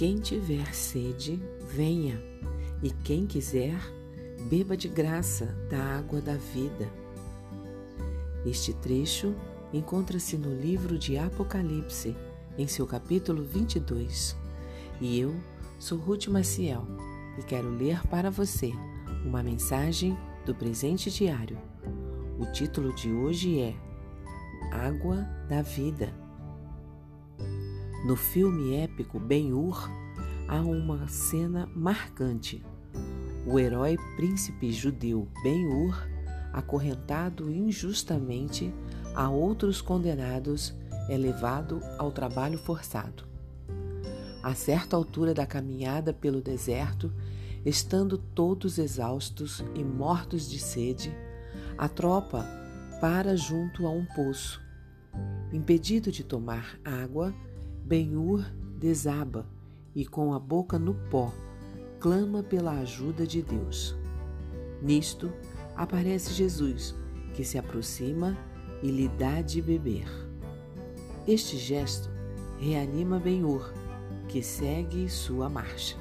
Quem tiver sede, venha, e quem quiser, beba de graça da água da vida. Este trecho encontra-se no livro de Apocalipse, em seu capítulo 22. E eu sou Ruth Maciel e quero ler para você uma mensagem do presente diário. O título de hoje é Água da Vida. No filme épico Ben-Hur, há uma cena marcante. O herói príncipe judeu Ben-Hur, acorrentado injustamente a outros condenados, é levado ao trabalho forçado. A certa altura da caminhada pelo deserto, estando todos exaustos e mortos de sede, a tropa para junto a um poço. Impedido de tomar água, Ben-Hur desaba e, com a boca no pó, clama pela ajuda de Deus. Nisto, aparece Jesus, que se aproxima e lhe dá de beber. Este gesto reanima Ben-Hur, que segue sua marcha.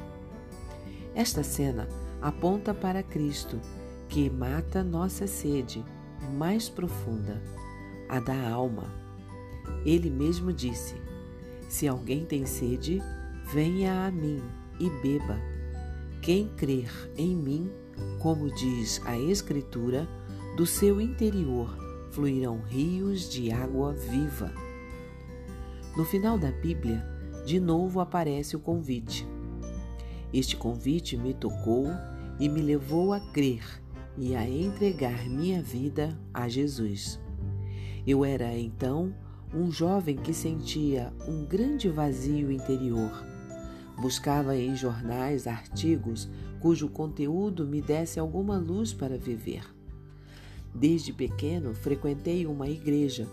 Esta cena aponta para Cristo, que mata nossa sede mais profunda, a da alma. Ele mesmo disse: se alguém tem sede, venha a mim e beba. Quem crer em mim, como diz a Escritura, do seu interior fluirão rios de água viva. No final da Bíblia, de novo aparece o convite. Este convite me tocou e me levou a crer e a entregar minha vida a Jesus. Eu era então um jovem que sentia um grande vazio interior. Buscava em jornais artigos cujo conteúdo me desse alguma luz para viver. Desde pequeno frequentei uma igreja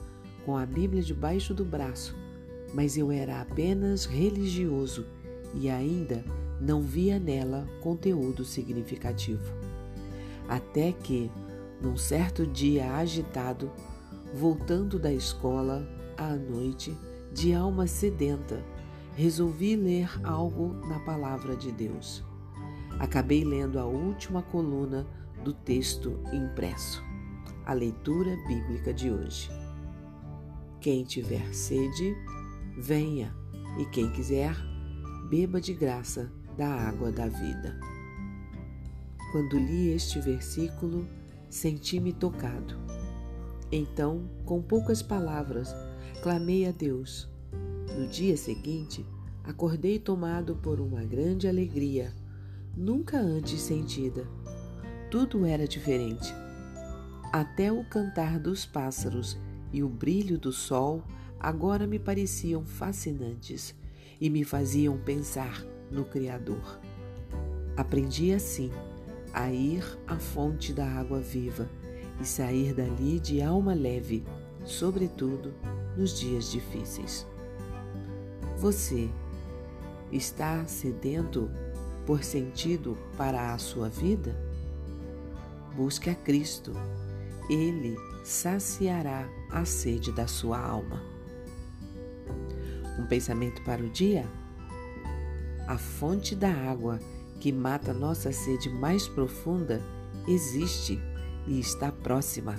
com a Bíblia debaixo do braço, mas eu era apenas religioso e ainda não via nela conteúdo significativo. Até que, num certo dia agitado, voltando da escola, à noite, de alma sedenta, resolvi ler algo na palavra de Deus. Acabei lendo a última coluna do texto impresso, a leitura bíblica de hoje. Quem tiver sede, venha, e quem quiser, beba de graça da água da vida. Quando li este versículo, senti-me tocado. Então, com poucas palavras, clamei a Deus. No dia seguinte, acordei tomado por uma grande alegria, nunca antes sentida. Tudo era diferente. Até o cantar dos pássaros e o brilho do sol agora me pareciam fascinantes e me faziam pensar no Criador. Aprendi assim a ir à fonte da água viva e sair dali de alma leve, sobretudo nos dias difíceis. Você está sedento por sentido para a sua vida? Busque a Cristo. Ele saciará a sede da sua alma. Um pensamento para o dia? A fonte da água que mata nossa sede mais profunda existe e está próxima.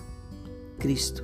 Cristo.